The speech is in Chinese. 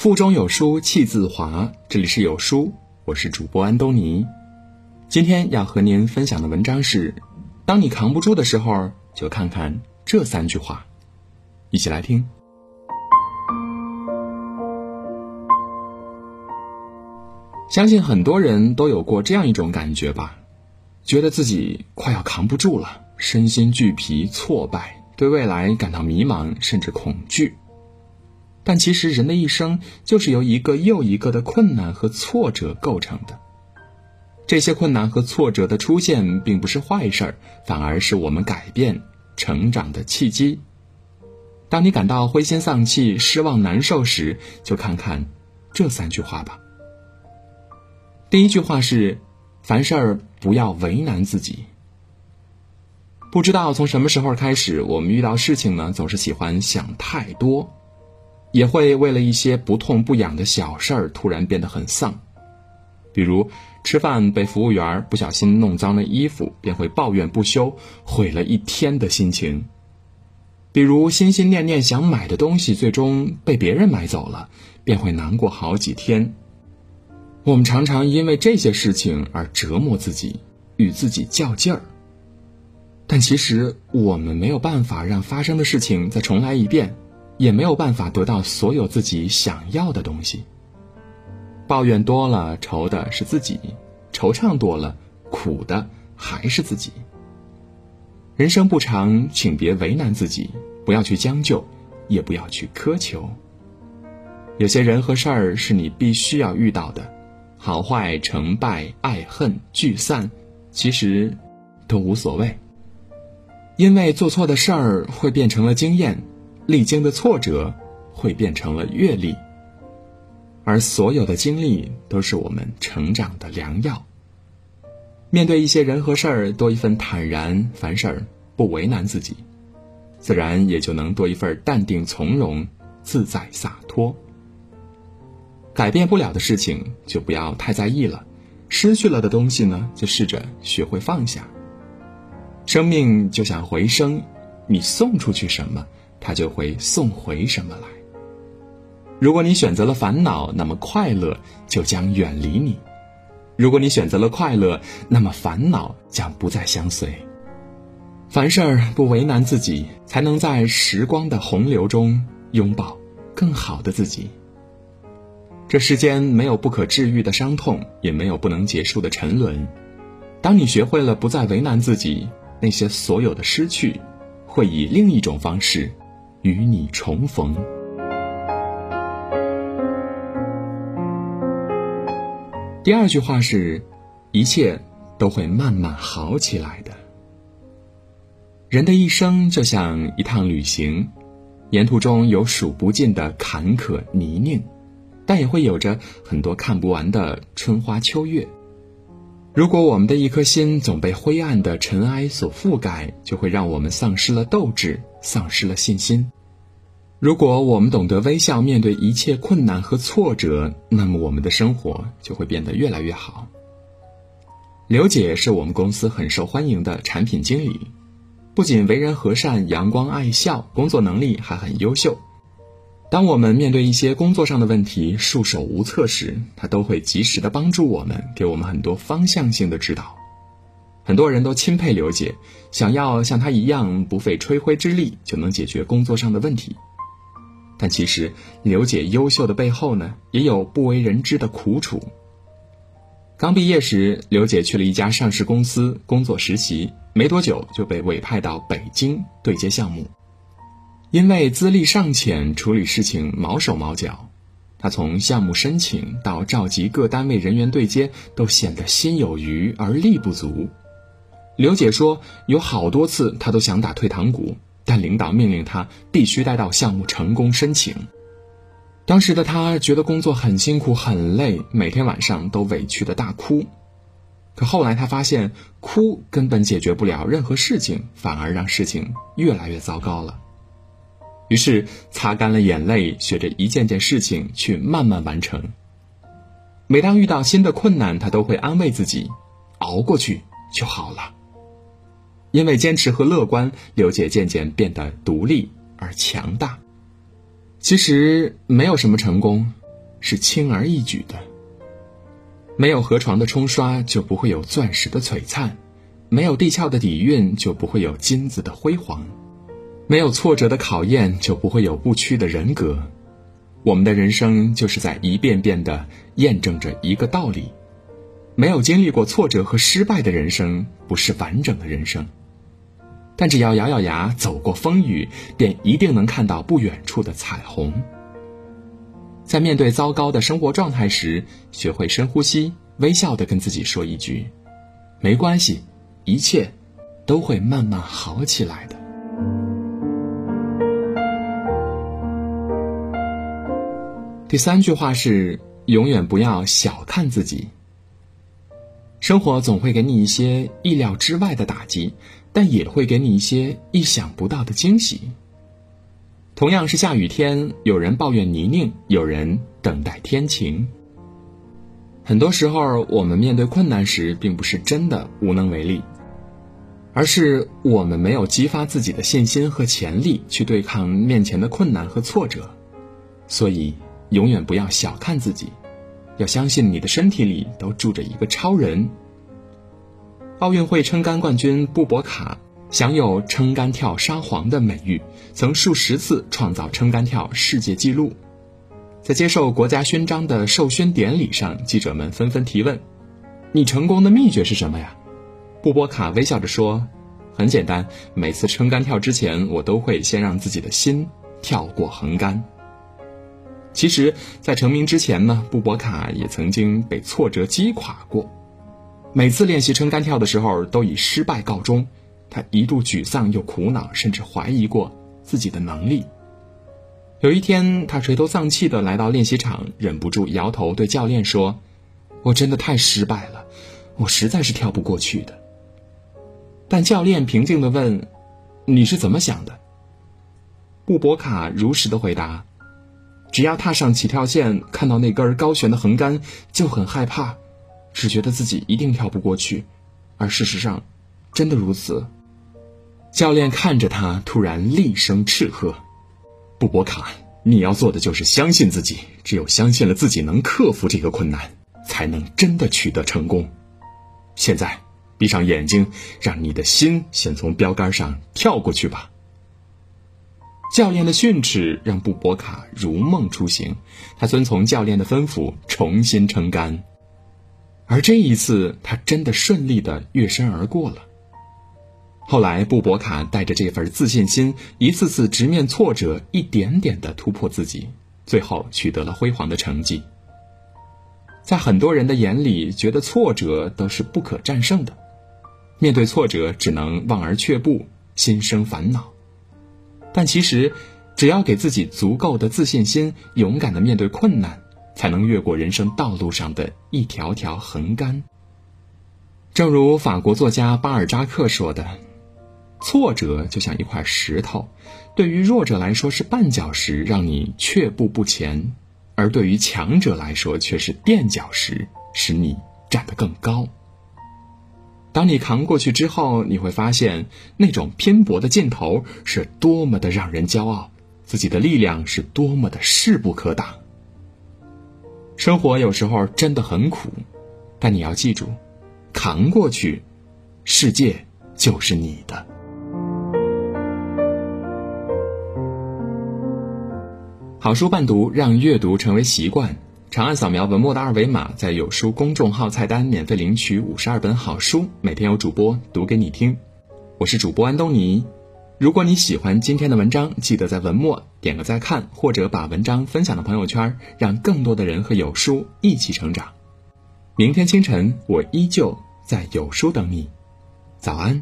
腹中有书气自华，这里是有书，我是主播安东尼。今天要和您分享的文章是：当你扛不住的时候，就看看这三句话。一起来听。相信很多人都有过这样一种感觉吧，觉得自己快要扛不住了，身心俱疲、挫败，对未来感到迷茫，甚至恐惧。但其实，人的一生就是由一个又一个的困难和挫折构成的。这些困难和挫折的出现，并不是坏事儿，反而是我们改变、成长的契机。当你感到灰心丧气、失望难受时，就看看这三句话吧。第一句话是：凡事儿不要为难自己。不知道从什么时候开始，我们遇到事情呢，总是喜欢想太多。也会为了一些不痛不痒的小事儿突然变得很丧，比如吃饭被服务员不小心弄脏了衣服，便会抱怨不休，毁了一天的心情；比如心心念念想买的东西最终被别人买走了，便会难过好几天。我们常常因为这些事情而折磨自己，与自己较劲儿。但其实我们没有办法让发生的事情再重来一遍。也没有办法得到所有自己想要的东西。抱怨多了，愁的是自己；惆怅多了，苦的还是自己。人生不长，请别为难自己，不要去将就，也不要去苛求。有些人和事儿是你必须要遇到的，好坏、成败、爱恨、聚散，其实都无所谓。因为做错的事儿会变成了经验。历经的挫折会变成了阅历，而所有的经历都是我们成长的良药。面对一些人和事儿，多一份坦然，凡事儿不为难自己，自然也就能多一份淡定从容、自在洒脱。改变不了的事情就不要太在意了，失去了的东西呢，就试着学会放下。生命就像回声，你送出去什么？他就会送回什么来。如果你选择了烦恼，那么快乐就将远离你；如果你选择了快乐，那么烦恼将不再相随。凡事儿不为难自己，才能在时光的洪流中拥抱更好的自己。这世间没有不可治愈的伤痛，也没有不能结束的沉沦。当你学会了不再为难自己，那些所有的失去，会以另一种方式。与你重逢。第二句话是：一切都会慢慢好起来的。人的一生就像一趟旅行，沿途中有数不尽的坎坷泥泞，但也会有着很多看不完的春花秋月。如果我们的一颗心总被灰暗的尘埃所覆盖，就会让我们丧失了斗志，丧失了信心。如果我们懂得微笑面对一切困难和挫折，那么我们的生活就会变得越来越好。刘姐是我们公司很受欢迎的产品经理，不仅为人和善、阳光爱笑，工作能力还很优秀。当我们面对一些工作上的问题束手无策时，她都会及时的帮助我们，给我们很多方向性的指导。很多人都钦佩刘姐，想要像她一样不费吹灰之力就能解决工作上的问题。但其实，刘姐优秀的背后呢，也有不为人知的苦楚。刚毕业时，刘姐去了一家上市公司工作实习，没多久就被委派到北京对接项目。因为资历尚浅，处理事情毛手毛脚，他从项目申请到召集各单位人员对接，都显得心有余而力不足。刘姐说，有好多次她都想打退堂鼓。但领导命令他必须待到项目成功申请。当时的他觉得工作很辛苦很累，每天晚上都委屈的大哭。可后来他发现，哭根本解决不了任何事情，反而让事情越来越糟糕了。于是擦干了眼泪，学着一件件事情去慢慢完成。每当遇到新的困难，他都会安慰自己：熬过去就好了。因为坚持和乐观，刘姐渐渐变得独立而强大。其实没有什么成功，是轻而易举的。没有河床的冲刷，就不会有钻石的璀璨；没有地壳的底蕴，就不会有金子的辉煌；没有挫折的考验，就不会有不屈的人格。我们的人生就是在一遍遍的验证着一个道理：没有经历过挫折和失败的人生，不是完整的人生。但只要咬咬牙走过风雨，便一定能看到不远处的彩虹。在面对糟糕的生活状态时，学会深呼吸，微笑的跟自己说一句：“没关系，一切都会慢慢好起来的。”第三句话是：永远不要小看自己。生活总会给你一些意料之外的打击，但也会给你一些意想不到的惊喜。同样是下雨天，有人抱怨泥泞，有人等待天晴。很多时候，我们面对困难时，并不是真的无能为力，而是我们没有激发自己的信心和潜力去对抗面前的困难和挫折，所以。永远不要小看自己，要相信你的身体里都住着一个超人。奥运会撑杆冠军布博卡享有撑杆跳沙皇的美誉，曾数十次创造撑杆跳世界纪录。在接受国家勋章的授勋典礼上，记者们纷纷提问：“你成功的秘诀是什么呀？”布博卡微笑着说：“很简单，每次撑杆跳之前，我都会先让自己的心跳过横杆。”其实，在成名之前呢，布博卡也曾经被挫折击垮过。每次练习撑杆跳的时候，都以失败告终。他一度沮丧又苦恼，甚至怀疑过自己的能力。有一天，他垂头丧气的来到练习场，忍不住摇头对教练说：“我真的太失败了，我实在是跳不过去的。”但教练平静的问：“你是怎么想的？”布博卡如实的回答。只要踏上起跳线，看到那根高悬的横杆，就很害怕，只觉得自己一定跳不过去，而事实上，真的如此。教练看着他，突然厉声斥喝：“布博卡，你要做的就是相信自己，只有相信了自己能克服这个困难，才能真的取得成功。现在，闭上眼睛，让你的心先从标杆上跳过去吧。”教练的训斥让布博卡如梦初醒，他遵从教练的吩咐重新撑杆，而这一次他真的顺利的跃身而过了。后来，布博卡带着这份自信心，一次次直面挫折，一点点的突破自己，最后取得了辉煌的成绩。在很多人的眼里，觉得挫折都是不可战胜的，面对挫折只能望而却步，心生烦恼。但其实，只要给自己足够的自信心，勇敢的面对困难，才能越过人生道路上的一条条横杆。正如法国作家巴尔扎克说的：“挫折就像一块石头，对于弱者来说是绊脚石，让你却步不前；而对于强者来说却是垫脚石，使你站得更高。”当你扛过去之后，你会发现那种拼搏的劲头是多么的让人骄傲，自己的力量是多么的势不可挡。生活有时候真的很苦，但你要记住，扛过去，世界就是你的。好书伴读，让阅读成为习惯。长按扫描文末的二维码，在有书公众号菜单免费领取五十二本好书，每天有主播读给你听。我是主播安东尼。如果你喜欢今天的文章，记得在文末点个再看，或者把文章分享到朋友圈，让更多的人和有书一起成长。明天清晨，我依旧在有书等你。早安。